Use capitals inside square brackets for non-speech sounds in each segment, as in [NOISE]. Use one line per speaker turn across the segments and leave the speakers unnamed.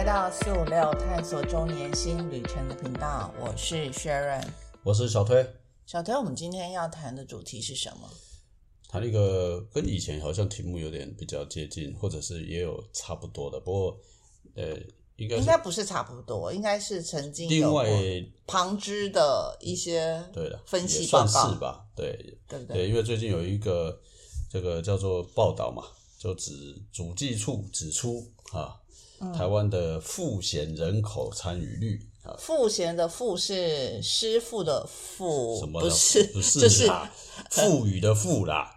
来到四五六探索中年新旅程的频道，我是 Sharon。
我是小推，
小推，我们今天要谈的主题是什么？
谈一个跟以前好像题目有点比较接近，或者是也有差不多的，不过呃，应该
应该不是差不多，应该是曾经有
另外
旁支的一些
对的，
分析报告
是吧，对
对不对？
对，因为最近有一个这个叫做报道嘛，就指主计处指出啊，
嗯
台湾的赋闲人口参与率啊，
赋闲的赋是师傅的赋
什，么叫
不是 [LAUGHS]
不是
就是
啦，赋予的赋啦，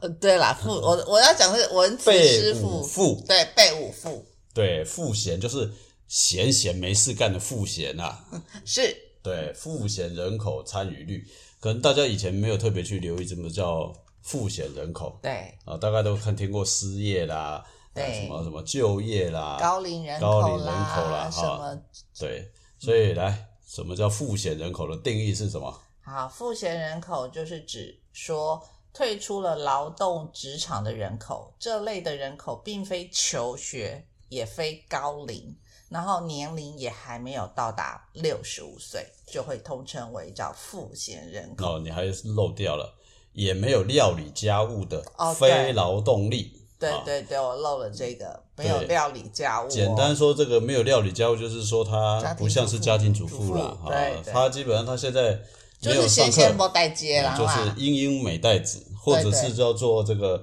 呃，对啦，赋我我要讲的是文词
被
师傅，
五赋，
对，被五赋。
对，赋闲就是闲闲没事干的赋闲啊。[LAUGHS]
是。
对，赋闲人口参与率，可能大家以前没有特别去留意什么叫赋闲人口。
对。
啊，大概都看听过失业啦，
对
啊什么什么就业啦，
高龄人口
高龄人口啦
什
哈
么
对，所以来，什么叫赋闲人口的定义是什么？
好，赋闲人口就是指说退出了劳动职场的人口，这类的人口并非求学，也非高龄，然后年龄也还没有到达六十五岁，就会通称为叫赋闲人口。
哦，你还是漏掉了，也没有料理家务的
哦
非劳动力。啊
对对对，我漏了这个，没有料理家务、哦。
简单说，这个没有料理家务，就是说他不像是家庭主
主妇
妇了啊
对，
他基本上他现在
就是先先不带接啦，
就是英英美代子，或者是叫做这个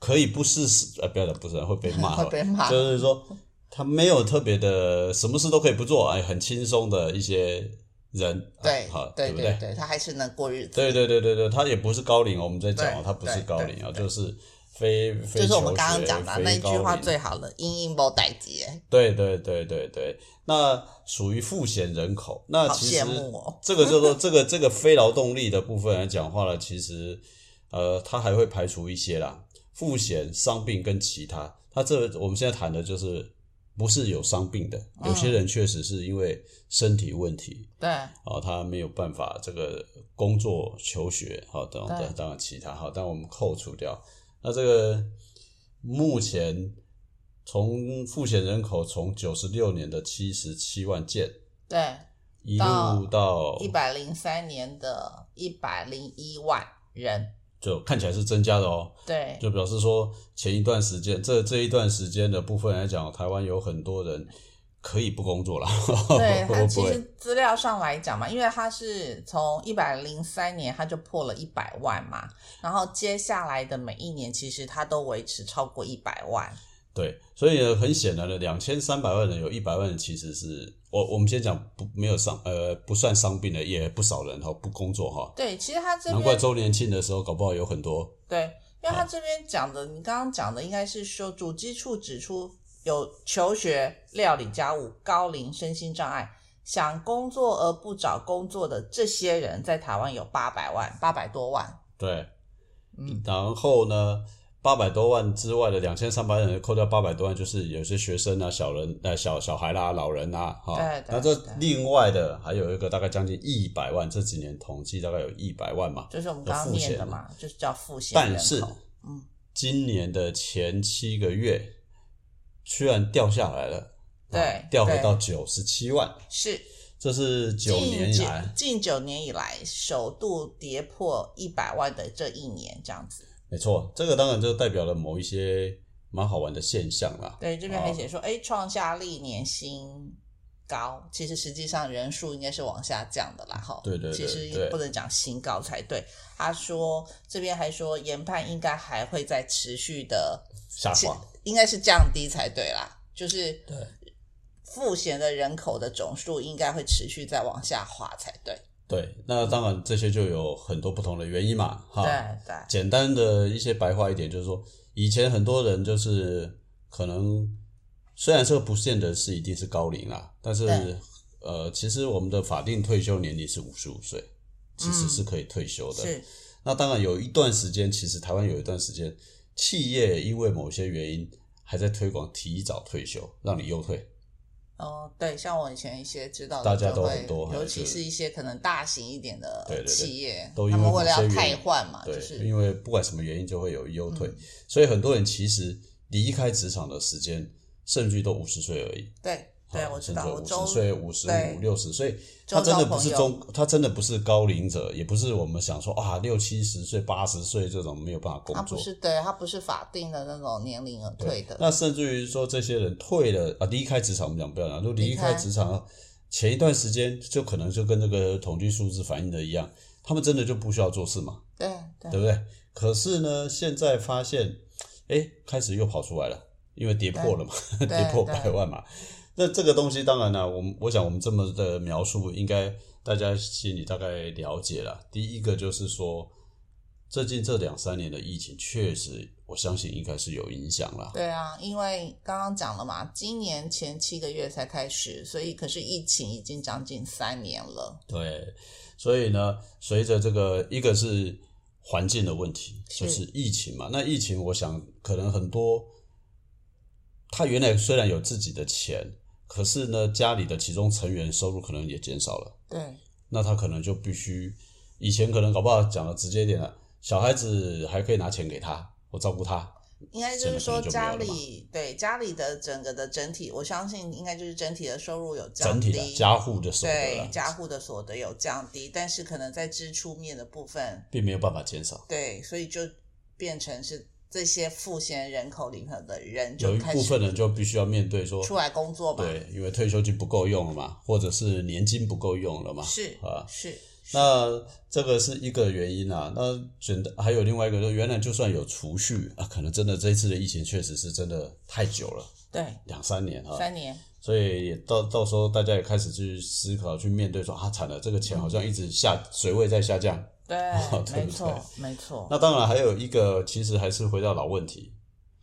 可以不是呃，不要的，不是 [LAUGHS] 会被骂，
会被骂。
就是说他没有特别的，什么事都可以不做，哎，很轻松的一些人，
对
好，
对
不对？
对，他还是能过日子。
对对对对对，他也不是高龄，我们在讲哦，他不是高龄啊，就是非非
就是我们刚刚讲的那一句话最好的“英英不带接
对对对对对，那属于赋闲人口。”，那
好
其实。这个叫做这个这个非劳动力的部分来讲话呢，其实呃，它还会排除一些啦，赋闲、伤病跟其他。它这我们现在谈的就是不是有伤病的，有些人确实是因为身体问题
对
啊、他没有办法这个工作、求学，好、等
对
等，当然其他好，但我们扣除掉。那这个目前从赋闲人口从九十六年的七十七万件，
对，
一路到
一百零三年的一百零一万人，
就看起来是增加的哦，
对。
就表示说前一段时间，这这一段时间的部分来讲，台湾有很多人可以不工作了，
对，[LAUGHS] 它
会不会？
其实资料上来讲嘛，因为他是从一百零三年他就破了一百万嘛，然后接下来的每一年其实他都维持超过一百万，
对，所以呢，很显然的，两千三百万人有一百万人其实是我我们先讲不没有伤呃不算伤病的，也不少人哈不工作哈，
对，其实他这
难怪周年庆的时候搞不好有很多。
对，因为他这边讲的，你刚刚讲的应该是说，主机处指出有求学、料理家务、高龄、身心障碍，想工作而不找工作的这些人，在台湾有八百万，八百多万。
对，
嗯，
然后呢，八百多万之外的两千三百人扣掉八百多万，就是有些学生啊、小人呃小小孩啦、老人啊，哈、
对对
那这另外的还有一个大概将近一百万，这几年统计大概有一百万嘛。
就是我们刚念的嘛，就是叫赋闲人
但是。
嗯，
今年的前七个月，居然掉下来了，
对
啊掉回到九十七万，
是
这是九年来，
近九年以来首度跌破一百万的这一年，这样子。
没错，这个当然就代表了某一些蛮好玩的现象啦。
对，这边还
哦
写说，哎、创下历年新高，其实实际上人数应该是往下降的啦，哈。
对对对
其实
对
不能讲新高才对。他说这边还说研判应该还会再持续的，
下滑，
应该是降低才对啦，就是
对
赋闲的人口的总数应该会持续再往下滑才对。
对，那当然这些就有很多不同的原因嘛，哈。
对对
简单的一些白话一点，就是说，以前很多人就是可能虽然说不见得是一定是高龄啦，但是呃，其实我们的法定退休年龄是五十五岁，其实是可以退休的。
是，
那当然有一段时间，其实台湾有一段时间，企业因为某些原因还在推广提早退休，让你优退。
哦，对，像我以前一些知道的，
大家都很多
尤其
是
一些可能大型一点的
对对对
企业，
都因为
他们为了要
某些原因
汰换嘛，
对，
就是
因为不管什么原因就会有优退，
嗯
所以很多人其实离开职场的时间，甚至都五十岁而已。
对对我知道
甚至五
我周
十岁、五十五、六十岁，他真的不是中，他真的不是高龄者，也不是我们想说啊六七十岁、八十岁这种没有办法工作。
他不是对他不是法定的那种年龄而退的，
那甚至于说，这些人退了啊，离开职场，我们讲不要讲，就离
离开
开职场前一段时间，就可能就跟那个统计数字反映的一样，他们真的就不需要做事嘛，
对对
对不对？可是呢，现在发现，哎，开始又跑出来了，因为跌破了嘛，[LAUGHS] 跌破百万嘛。那这个东西当然了，我们我想我们这么的描述，应该大家心里大概了解了。第一个就是说，最近这两三年的疫情，确实我相信应该是有影响了。
对啊，因为刚刚讲了嘛，今年前七个月才开始，所以可是疫情已经将近三年了。
对，所以呢，随着这个一个是环境的问题，就是疫情嘛。那疫情，我想可能很多，他原来虽然有自己的钱，可是呢，家里的其中成员收入可能也减少了，
对。
那他可能就必须，以前可能搞不好讲的直接一点了，小孩子还可以拿钱给他，我照顾他，
应该就是说家里对家里的整个的整体，我相信应该就是整体的收入有降
整
低，
体的家户的所得
对家户的所得有降低，但是可能在支出面的部分，
并没有办法减少。
对，所以就变成是这些赋闲人口里头的人
有一部分人就必须要面对说，
出来工作吧，
对，因为退休金不够用了嘛，或者是年金不够用了嘛，
是
啊，
是，
那这个是一个原因啊。那选的还有另外一个，就原来就算有储蓄啊，可能真的这一次的疫情确实是真的太久了，
对，
两三年啊，
三年，
所以也到到时候大家也开始去思考、去面对说啊，惨了，这个钱好像一直下水位在下降。[LAUGHS]
对，没错没错，
那当然还有一个，其实还是回到老问题，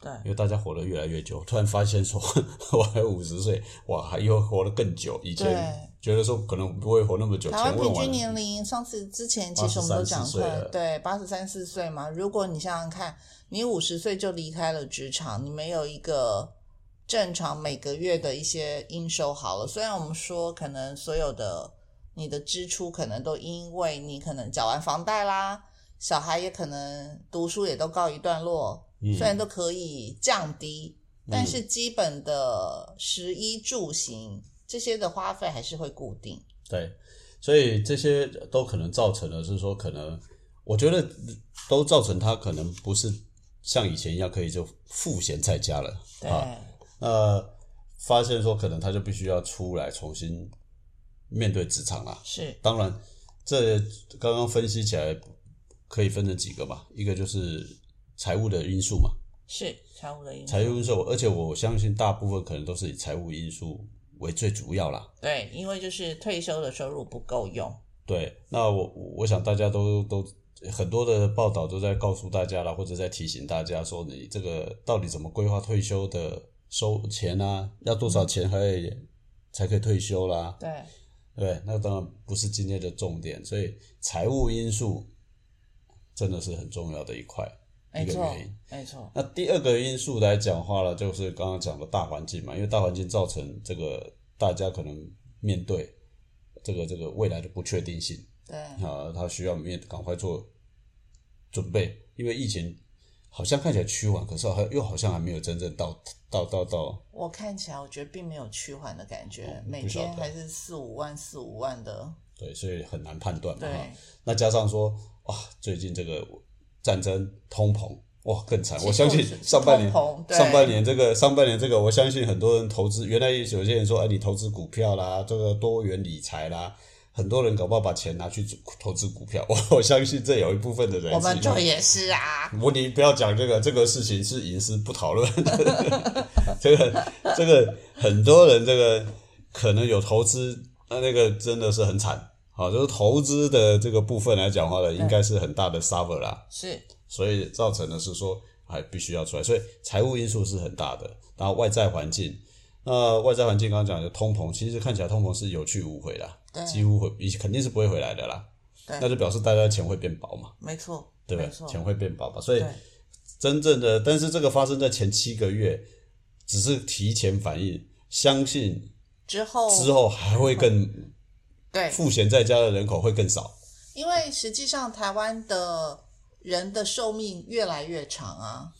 对
因为大家活得越来越久，突然发现说 [LAUGHS] 我还五十岁，哇，还又活得更久，以前。觉得说可能不会活那么久，
台湾平均年龄，上次之前其实我们都讲过对，八十三四岁嘛。如果你想想看，你五十岁就离开了职场，你没有一个正常每个月的一些应收好了。虽然我们说可能所有的你的支出可能都因为你可能缴完房贷啦，小孩也可能读书也都告一段落，
嗯
虽然都可以降低，但是基本的食衣住行这些的花费还是会固定。
对，所以这些都可能造成了，是说可能，我觉得都造成他可能不是像以前一样可以就赋闲在家了
对。
啊。那发现说可能他就必须要出来重新面对职场啊。
是
当然，这刚刚分析起来可以分成几个嘛，一个就是财务的因素嘛，
是财务的因素，
财务因素，而且我相信大部分可能都是以财务因素为最主要啦。
对，因为就是退休的收入不够用，
对，那我我想大家都都很多的报道都在告诉大家啦，或者在提醒大家说，你这个到底怎么规划退休的收钱啊？要多少钱还才可以退休啦？
对
对，那当然不是今天的重点，所以财务因素真的是很重要的一块一个原因。
没错，
那第二个因素来讲话呢，就是刚刚讲的大环境嘛，因为大环境造成这个大家可能面对这个这个未来的不确定性。
对
啊，他需要面赶快做准备，因为疫情好像看起来趋缓，可是好像又好像还没有真正到到到到，
我看起来我觉得并没有趋缓的感觉，每天还是四五万四五万的，
对，所以很难判断嘛。那加上说，哇，最近这个战争、通膨，哇，更惨。我相信上半年上半年这个上半年这个，我相信很多人投资，原来有些人说，哎，你投资股票啦，这个多元理财啦。很多人搞不好把钱拿去投资股票，我 [LAUGHS] 我相信这有一部分的人
我们
是
就也是啊，
我你不要讲这个，这个事情是隐私不讨论。[LAUGHS] 这个这个很多人这个可能有投资，那那个真的是很惨。好，就是投资的这个部分来讲话呢，应该是很大的 suffer 啦，
是
所以造成的是说还必须要出来，所以财务因素是很大的，然后外在环境。那外在环境刚刚讲的通膨，其实看起来通膨是有去无回啦，
对
几乎回肯定是不会回来的啦。
对
那就表示大家钱会变薄嘛。
没错，
对？钱会变薄吧，所以真正的，但是这个发生在前七个月，只是提前反应，相信
之后
之后还会更
对，
赋闲在家的人口会更少。
因为实际上台湾的人的寿命越来越长啊，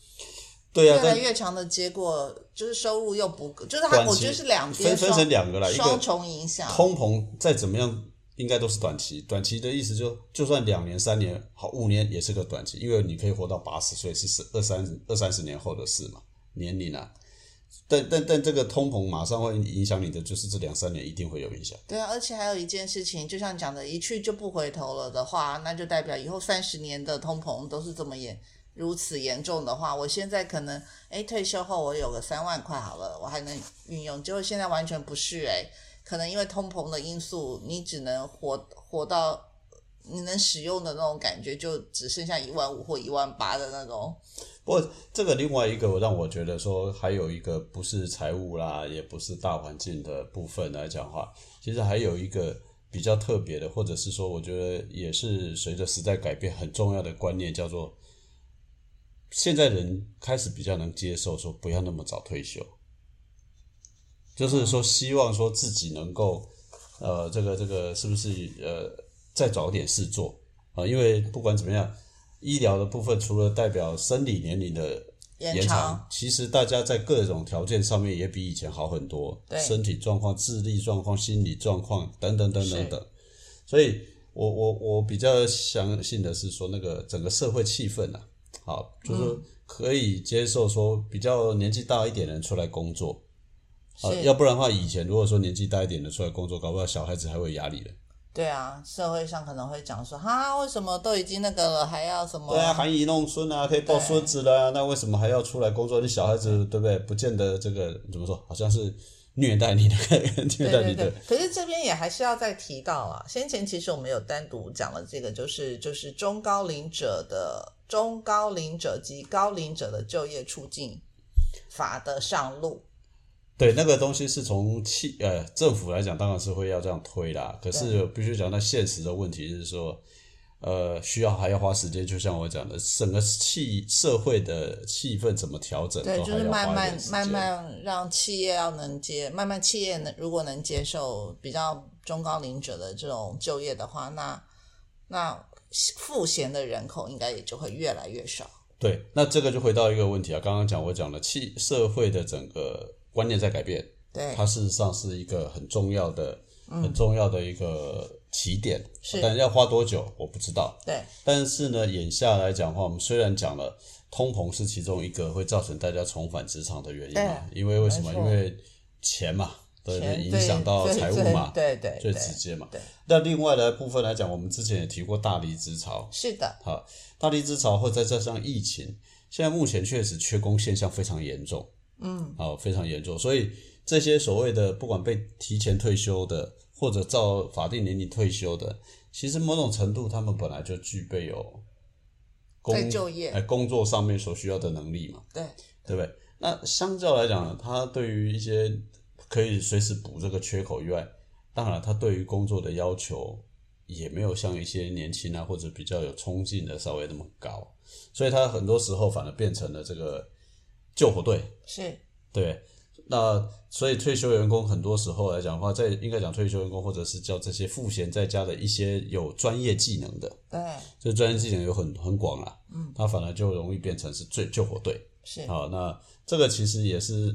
对啊，
越来越长的结果就是收入又不够，就是它，我觉得是两边
分分成两个啦，一
双重影响。
通膨再怎么样，应该都是短期。短期的意思就就算两年、三年、好五年也是个短期，因为你可以活到八十岁，是十二三二三十年后的事嘛，年龄啊。但但但这个通膨马上会影响你的，就是这两三年一定会有影响。
对啊，而且还有一件事情，就像讲的，一去就不回头了的话，那就代表以后三十年的通膨都是这么严如此严重的话，我现在可能哎退休后我有个三万块好了，我还能运用，结果现在完全不是哎，可能因为通膨的因素，你只能活活到你能使用的那种感觉，就只剩下一万五或一万八的那种。
不过这个另外一个让我觉得说，还有一个不是财务啦，也不是大环境的部分来讲话，其实还有一个比较特别的，或者是说，我觉得也是随着时代改变很重要的观念，叫做现在人开始比较能接受说不要那么早退休，就是说希望说自己能够呃这个这个是不是呃再找点事做。啊、因为不管怎么样。医疗的部分，除了代表生理年龄的
延
延长。
长，
其实大家在各种条件上面也比以前好很多，
对。
身体状况、智力状况、心理状况等等等等等。所以我我我比较相信的是说，那个整个社会气氛啊，好，就是
嗯
可以接受说比较年纪大一点的人出来工作。啊，要不然的话，以前如果说年纪大一点的出来工作，搞不好小孩子还会有压力的。
对啊，社会上可能会讲说，哈，为什么都已经那个了，还要什么？
对啊，含饴弄孙啊，可以抱孙子了、啊，那为什么还要出来工作？你小孩子对不对？不见得这个怎么说，好像是虐待你的，[LAUGHS] 虐待你的
对。，可是这边也还是要再提到啊，先前其实我们有单独讲了这个，就是就是中高龄者的中高龄者及高龄者的就业促进法的上路。
对，那个东西是从企呃政府来讲，当然是会要这样推啦。可是必须讲，那现实的问题是说，呃，需要还要花时间。就像我讲的，整个气社会的气氛怎么调整，
对，就是慢慢慢慢让企业要能接，慢慢企业能如果能接受比较中高龄者的这种就业的话，那那赋闲的人口应该也就会越来越少。
对，那这个就回到一个问题啊，刚刚讲我讲了，气社会的整个观念在改变，
对，
它事实上是一个很重要的、很重要的一个起点。
嗯是
但要花多久我不知道。
对，
但是呢，眼下来讲的话，我们虽然讲了通膨是其中一个会造成大家重返职场的原因嘛，因为为什么？因为钱嘛，对对，影响到
对
财务嘛，
对对
最
对
直接嘛
对。
那另外的部分来讲，我们之前也提过大离职潮，
是的，
好，大离职潮或再加上疫情，现在目前确实缺工现象非常严重，
嗯，
好，非常严重。所以这些所谓的不管被提前退休的，或者照法定年龄退休的，其实某种程度他们本来就具备有工
在就业
哎工作上面所需要的能力嘛，
对，
对不对？那相较来讲，他对于一些可以随时补这个缺口以外，当然他对于工作的要求也没有像一些年轻啊或者比较有冲劲的稍微那么高，所以他很多时候反而变成了这个救火队，
是，
对。那所以退休员工很多时候来讲的话，在应该讲退休员工或者是叫这些赋闲在家的一些有专业技能的，
对，
这专业技能有很很广啊，嗯，他反而就容易变成是最救火队。
是，
好，那这个其实也是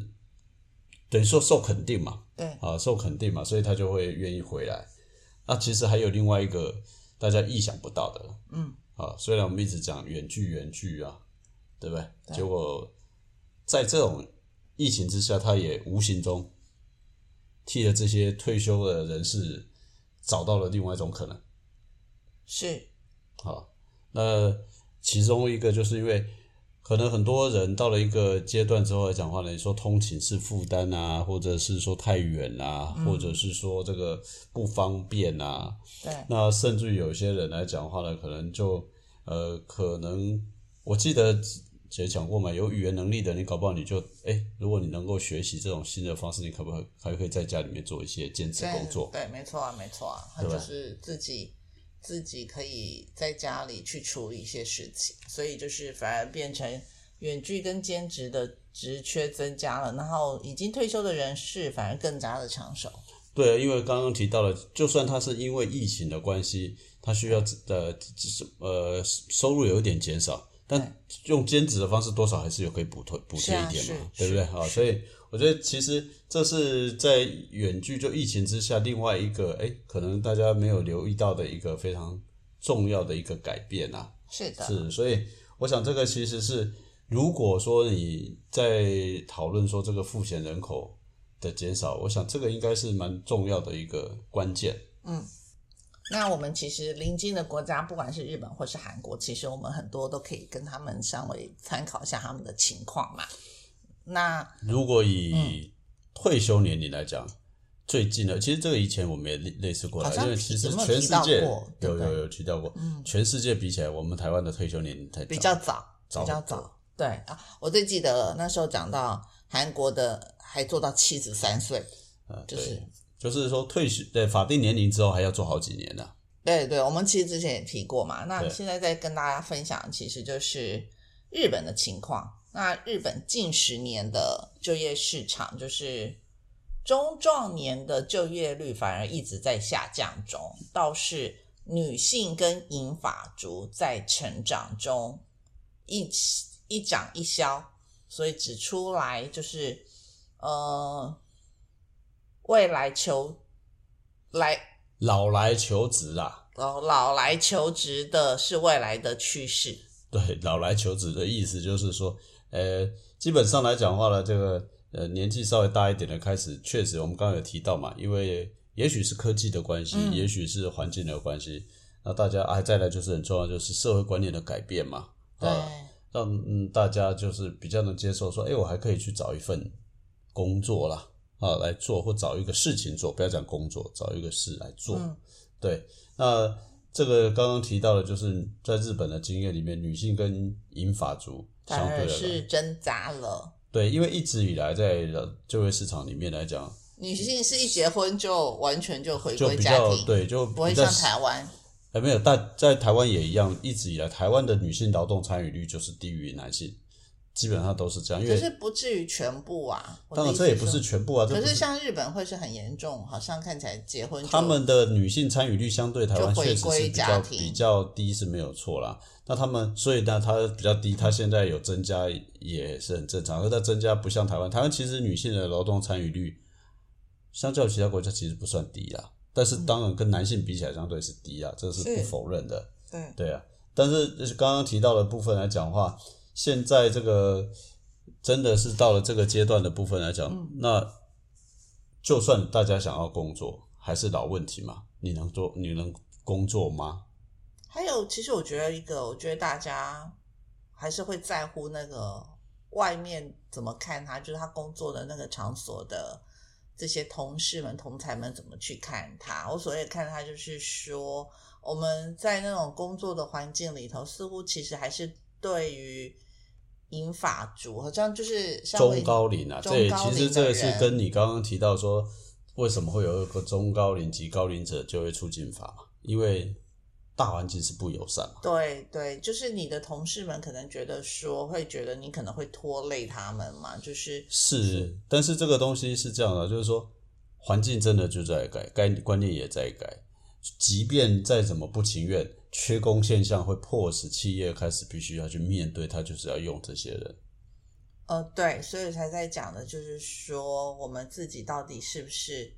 等于说受肯定嘛，
对，
啊，受肯定嘛，所以他就会愿意回来。那其实还有另外一个大家意想不到的，
嗯，
啊，虽然我们一直讲远距远距啊，对不对？
对
结果在这种疫情之下，他也无形中替了这些退休的人士找到了另外一种可能。
是，
好，那其中一个就是因为可能很多人到了一个阶段之后来讲话呢，你说通勤是负担啊，或者是说太远啊，或者是说这个不方便啊，
对，
那甚至于有些人来讲话呢，可能就呃，可能我记得姐讲过嘛，有语言能力的，你搞不好你就哎，如果你能够学习这种新的方式，你可不可以还可以在家里面做一些兼职工作？
对，没错啊，没错啊，他就是自己自己可以在家里去处理一些事情，所以就是反而变成远距跟兼职的职缺增加了，然后已经退休的人士反而更加的抢手。
对，因为刚刚提到了，就算他是因为疫情的关系，他需要呃呃收入有一点减少，但用兼职的方式，多少还是有可以补贴补贴一点嘛，对不对？啊，所以我觉得其实这是在远距就疫情之下，另外一个哎，可能大家没有留意到的一个非常重要的一个改变啊。
是的，
是，所以我想这个其实是，如果说你在讨论说这个赋闲人口的减少，我想这个应该是蛮重要的一个关键。
嗯。那我们其实邻近的国家，不管是日本或是韩国，其实我们很多都可以跟他们稍微参考一下他们的情况嘛。那
如果以退休年龄来讲，最近的，其实这个以前我们也类类似过，因为其实全世界有有有提到过，全世界比起来，我们台湾的退休年龄才
比较早，比较早。对啊，我最记得那时候讲到韩国的还做到七十三岁，就是。
就是说退休对法定年龄之后还要做好几年呢。
对对，我们其实之前也提过嘛。那现在再跟大家分享，其实就是日本的情况。那日本近十年的就业市场，就是中壮年的就业率反而一直在下降中，倒是女性跟银发族在成长中一起一涨一消，所以指出来就是呃。未来求来
老来求职啊！
老，老来求职的是未来的趋势。
对，老来求职的意思就是说，呃，基本上来讲的话呢，这个呃年纪稍微大一点的开始，确实我们刚刚有提到嘛，因为也许是科技的关系，也许是环境的关系，那大家啊再来就是很重要，就是社会观念的改变嘛，
对，
让嗯大家就是比较能接受说，哎，我还可以去找一份工作啦。啊，来做或找一个事情做，不要讲工作，找一个事来做。对，那这个刚刚提到的，就是在日本的经验里面，女性跟银发族相对
是挣扎了。
对，因为一直以来在就业市场里面来讲，
女性是一结婚就完全就回归
家庭，对，就
不会像台湾。
哎，没有，但在台湾也一样，一直以来台湾的女性劳动参与率就是低于男性。基本上都是这样，因为
可是不至于全部啊。
当然这也不是全部啊。
可是像日本会是很严重，好像看起来结婚
他们的女性参与率相对台湾确实是比较比较低是没有错啦。那他们所以呢，它比较低，它现在有增加也是很正常。而它增加不像台湾，台湾其实女性的劳动参与率相较其他国家其实不算低啊。但是当然跟男性比起来相对是低啊，这是不否认的。
对
对啊，但是就是刚刚提到的部分来讲话。现在这个真的是到了这个阶段的部分来讲，那就算大家想要工作，还是老问题嘛？你能做，你能工作吗？
还有，其实我觉得一个，我觉得大家还是会在乎那个外面怎么看他，就是他工作的那个场所的这些同事们、同才们怎么去看他。我所谓看他，就是说我们在那种工作的环境里头，似乎其实还是对于。银发族好像就是
中高龄啊，这其实这个是跟你刚刚提到说，为什么会有一个中高龄及高龄者就会促进法嘛？因为大环境是不友善嘛。
对对，就是你的同事们可能觉得说，会觉得你可能会拖累他们嘛，就是
是，但是这个东西是这样的，就是说环境真的就在改，该观念也在改，即便再怎么不情愿。缺工现象会迫使企业开始必须要去面对，他就是要用这些人。
呃，对，所以才在讲的，就是说我们自己到底是不是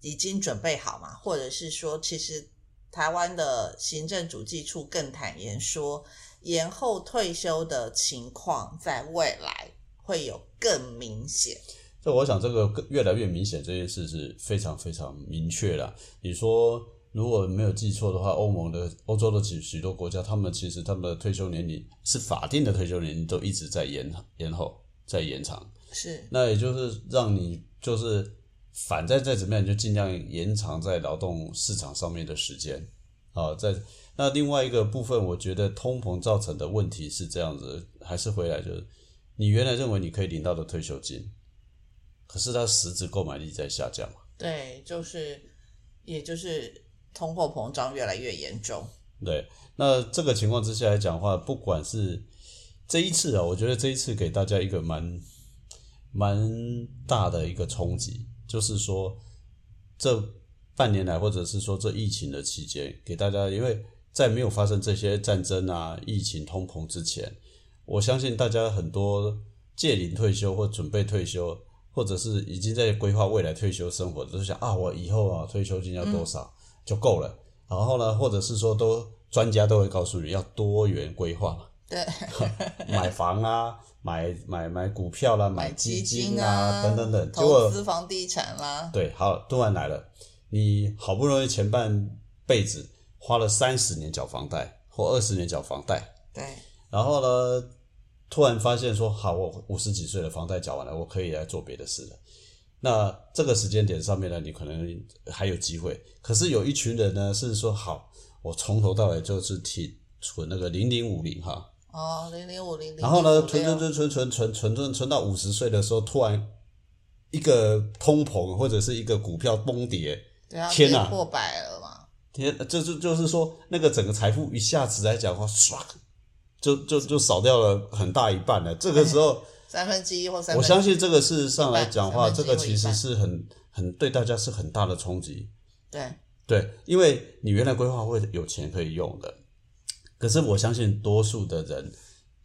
已经准备好嘛？或者是说，其实台湾的行政主计处更坦言说，延后退休的情况在未来会有更明显。
这我想，这个越来越明显，这件事是非常非常明确了。你说。如果没有记错的话，欧盟的欧洲的许许多国家，他们其实他们的退休年龄是法定的退休年龄都一直在延延后，在延长。
是，
那也就是让你就是反正再怎么样，就尽量延长在劳动市场上面的时间啊。在那另外一个部分，我觉得通膨造成的问题是这样子，还是回来就是你原来认为你可以领到的退休金，可是它实质购买力在下降嘛？
对，就是也就是。通货膨胀越来越严重。
对，那这个情况之下来讲的话，不管是这一次啊，我觉得这一次给大家一个蛮蛮大的一个冲击，就是说这半年来，或者是说这疫情的期间，给大家，因为在没有发生这些战争啊、疫情、通膨之前，我相信大家很多届龄退休或准备退休，或者是已经在规划未来退休生活，都是想啊，我以后啊退休金要多少、就够了。然后呢，或者是说都专家都会告诉你要多元规划嘛，
对，[LAUGHS]
买房啊，买买买股票啦，买基
金
啊等等等，
投资房地产啦，
对，好，突然来了，你好不容易前半辈子花了三十年缴房贷或二十年缴房贷，
对，
然后呢，突然发现说，好，我五十几岁了，房贷缴完了，我可以来做别的事了。那这个时间点上面呢，你可能还有机会。可是有一群人呢，是说好，我从头到尾就是提存那个零零五零哈，
哦，零零五零零，
然后呢，存存存存存存存存存到五十岁的时候，突然一个通膨或者是一个股票崩跌，
对啊，
天哪
破百了嘛，
天，就是就是说，那个整个财富一下子来讲的话，唰，就就就少掉了很大一半了。这个时候，[LAUGHS]
三分之一或三分，
我相信这个事实上来讲的话，这个其实是很很对大家是很大的冲击。
对，
对，因为你原来规划会有钱可以用的，可是我相信多数的人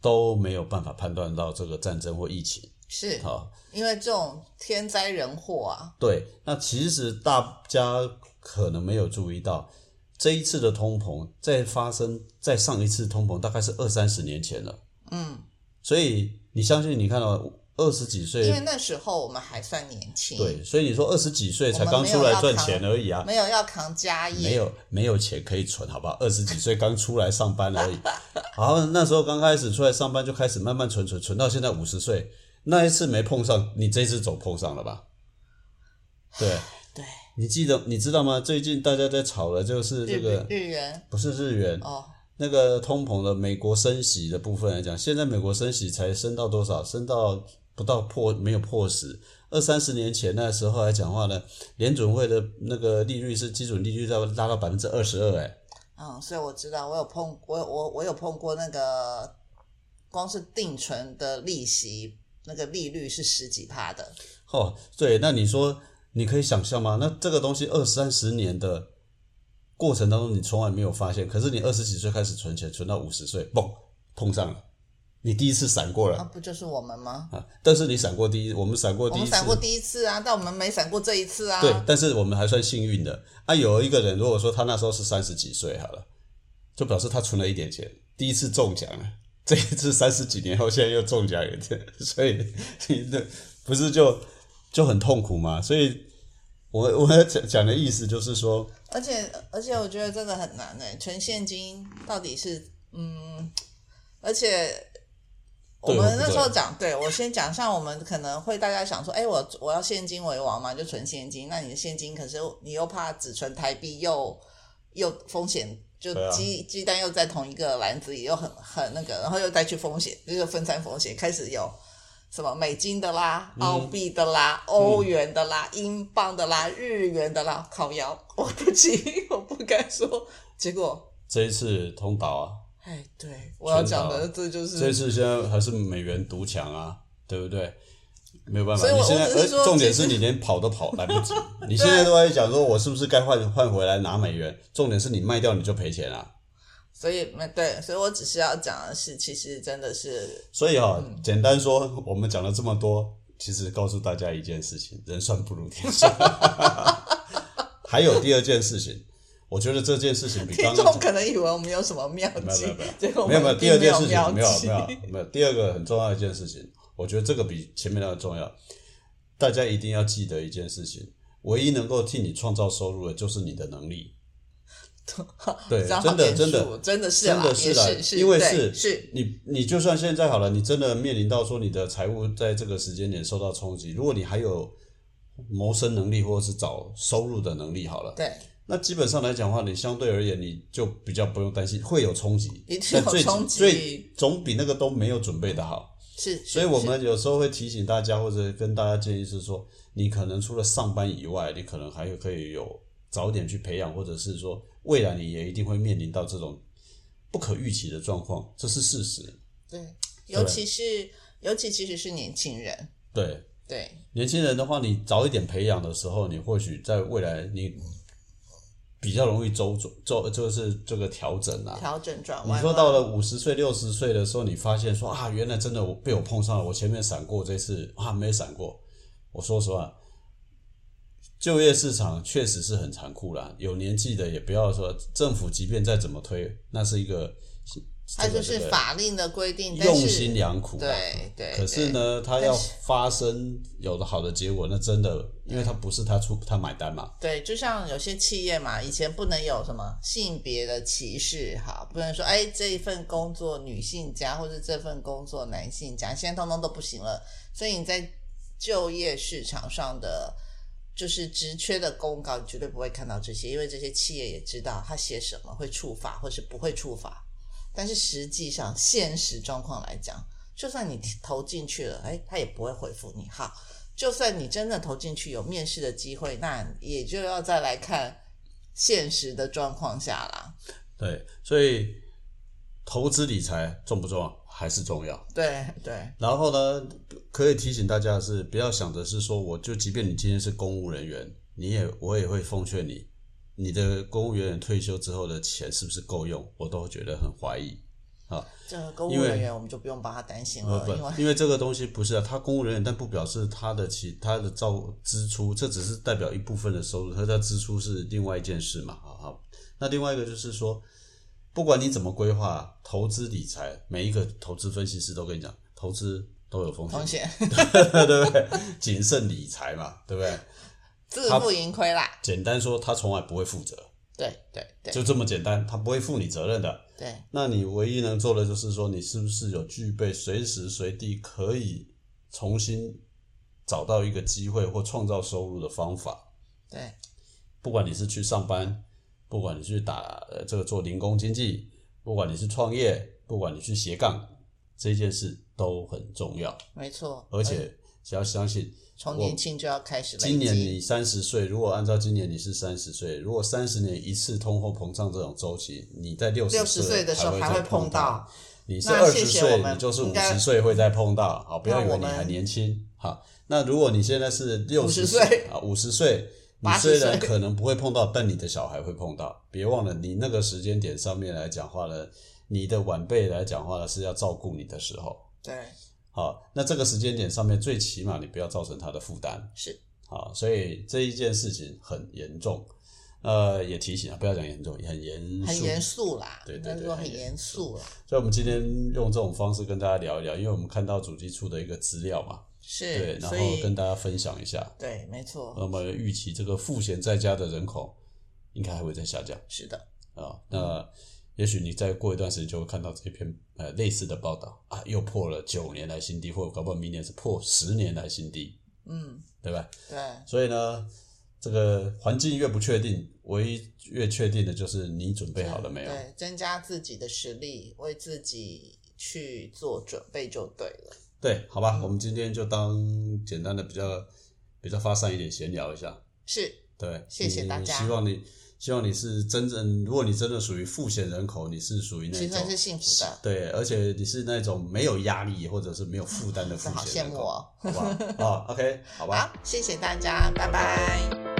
都没有办法判断到这个战争或疫情。
是
好，
因为这种天灾人祸啊，
对，那其实大家可能没有注意到，这一次的通膨再发生再上一次通膨大概是二三十年前了。
嗯，
所以你相信你看到二十几岁
因为，那时候我们还算年轻，
对，所以你说二十几岁才刚出来赚钱而已啊，
没有要扛家业，
没有没有钱可以存，好不好？二十几岁刚出来上班而已，[LAUGHS] 然后那时候刚开始出来上班就开始慢慢存存存到现在五十岁，那一次没碰上，你这次总碰上了吧？对，
对，
你记得你知道吗？最近大家在炒的就是这
日
个
日元
不是日元，
哦，
那个通膨的美国升息的部分来讲，现在美国升息才升到多少？升到不到破没有破十。二三十年前那时候来讲话呢，联准会的那个利率是基准利率要拉到百分之二十二，哎，
嗯，所以我知道，我有碰，我有我我有碰过那个，光是定存的利息那个利率是十几趴的，
哦，对，那你说你可以想象吗？那这个东西二三十年的过程当中，你从来没有发现，可是你二十几岁开始存钱，存到五十岁，嘣，碰上了，你第一次闪过了。
那不就是我们吗？
啊！但是你闪过第一，我们闪过
我
第一次，
们闪过第一次啊，但我们没闪过这一次啊。
对，但是我们还算幸运的啊。有一个人，如果说他那时候是三十几岁好了，就表示他存了一点钱，第一次中奖了。这一次三十几年后，现在又中奖一点，所以 [LAUGHS] 你这不是就就很痛苦吗？所以我 [LAUGHS] 我要讲讲的意思就是说，
而且而且我觉得这个很难诶，存现金到底是嗯，而且我们那时候讲，对我先讲，像我们可能会大家想说，哎，我我要现金为王嘛，就存现金。那你的现金可是你又怕只存台币又又风险，就鸡、鸡蛋又在同一个篮子里，又很很那个，然后又再去风险，就是分散风险，开始有。什么美金的啦、澳币的啦、欧元的啦、英镑的啦、日元的啦，靠腰，[LAUGHS] 我不起，[LAUGHS] 我不敢说。结果，
这一次通岛啊，
哎，对我要讲的这就是
这一次现在还是美元独强啊，对不对？没有办法，你现在，重点是你连跑都跑 [LAUGHS] 来不及。你现在都在讲说，我是不是该换换回来拿美元？重点是你卖掉你就赔钱啊。
所以没对，所以我只是要讲的是，其实真的是
所以哈、简单说，我们讲了这么多，其实告诉大家一件事情：人算不如天算。[LAUGHS] 还有第二件事情，我觉得这件事情比
听
刚刚
可能以为我们有什么妙计
没有 [LAUGHS] 没有没有，
结果
没有没有，第二件事情
并
没有没有没有，第二个很重要的一件事情，我觉得这个比前面那个重要。大家一定要记得一件事情：唯一能够替你创造收入的，就是你的能力。[LAUGHS] 对真的真的
真的是
真的是啦
是是，
因为是
是。
你你就算现在好了，你真的面临到说你的财务在这个时间点受到冲击，如果你还有谋生能力或者是找收入的能力好了，
对，
那基本上来讲的话，你相对而言你就比较不用担心会有冲击，
有冲击
最总比那个都没有准备的好。
是，
所以我们有时候会提醒大家，或者跟大家建议是说，你可能除了上班以外，你可能还有可以有早点去培养，或者是说未来你也一定会面临到这种不可预期的状况，这是事实。
对，尤其是尤其其实是年轻人，
对
对，
年轻人的话，你早一点培养的时候，你或许在未来你比较容易周转周就是这个调整啊。
调整转弯。
你说到了五十岁、六十岁的时候，你发现说啊，原来真的我被我碰上了，我前面闪过这次啊没闪过。我说实话，就业市场确实是很残酷啦。有年纪的也不要说政府，即便再怎么推，那是一个。
它就是法令的规定，
用心良苦。
对对。
可是呢，它要发生有的好的结果，那真的，因为它不是他出他买单嘛。
对，就像有些企业嘛，以前不能有什么性别的歧视，哈，不能说哎这一份工作女性加，或者这份工作男性加，现在通通都不行了。所以你在就业市场上的就是职缺的公告，你绝对不会看到这些，因为这些企业也知道他写什么会触发，或是不会触发。但是实际上，现实状况来讲，就算你投进去了，哎，他也不会回复你。好，就算你真的投进去有面试的机会，那也就要再来看现实的状况下啦。
对，所以投资理财重不重要？还是重要。
对对。
然后呢，可以提醒大家的是，不要想着是说，我就即便你今天是公务人员，你也我也会奉劝你。你的公务员退休之后的钱是不是够用？我都觉得很怀疑啊。
这个公务人员我们就不用帮他担心了，因为
因为这个东西不是啊，他公务人员，但不表示他的其他的照支出，这只是代表一部分的收入，他的支出是另外一件事嘛。好好，那另外一个就是说，不管你怎么规划投资理财，每一个投资分析师都跟你讲，投资都有风险，
风险 [LAUGHS]
对不对？谨慎理财嘛，对不对？
自负盈亏啦。
简单说，他从来不会负责。
对对对，
就这么简单，他不会负你责任的。
对，
那你唯一能做的就是说，你是不是有具备随时随地可以重新找到一个机会或创造收入的方法？
对，
不管你是去上班，不管你去打呃这个做零工经济，不管你是创业，不管你去斜杠，这件事都很重要。
没错，
而且只要相信。
从年轻就要开始。
今年你三十岁，如果按照今年你是三十岁，如果三十年一次通货膨胀这种周期，你在六
十岁的时候还会碰到。
你是二十岁，你就是五十岁会再碰到。好，不要以为你还年轻。好，那如果你现在是六十岁啊，五十岁，你虽然可能不会碰到，但你的小孩会碰到。别忘了，你那个时间点上面来讲话呢，你的晚辈来讲话呢是要照顾你的时候。
对。
好，那这个时间点上面，最起码你不要造成他的负担。
是，
好，所以这一件事情很严重，呃，也提醒啊，不要讲严重，很严
很严肃啦，
对对对，
很严肃了。
所以，我们今天用这种方式跟大家聊一聊，因为我们看到主机处的一个资料嘛，
是，
对，然后跟大家分享一下，
对，没错。
那么预期这个赋闲在家的人口应该还会再下降，
是的，
啊，那。也许你再过一段时间就会看到这篇呃类似的报道啊，又破了九年来新低，或者搞不好明年是破十年来新低，
嗯，
对吧？
对。
所以呢，这个环境越不确定，唯一越确定的就是你准备好了没有？
对，增加自己的实力，为自己去做准备就对了。
对，好吧，我们今天就当简单的比较比较发散一点闲聊一下。
是。
对，
谢谢大
家。希望你。希望你是真正，如果你真的属于富闲人口，你是属于那种，
其实是幸福的，
对，而且你是那种没有压力或者是没有负担的富闲人口，好吧？好，OK，好吧。
好，谢谢大家，拜拜。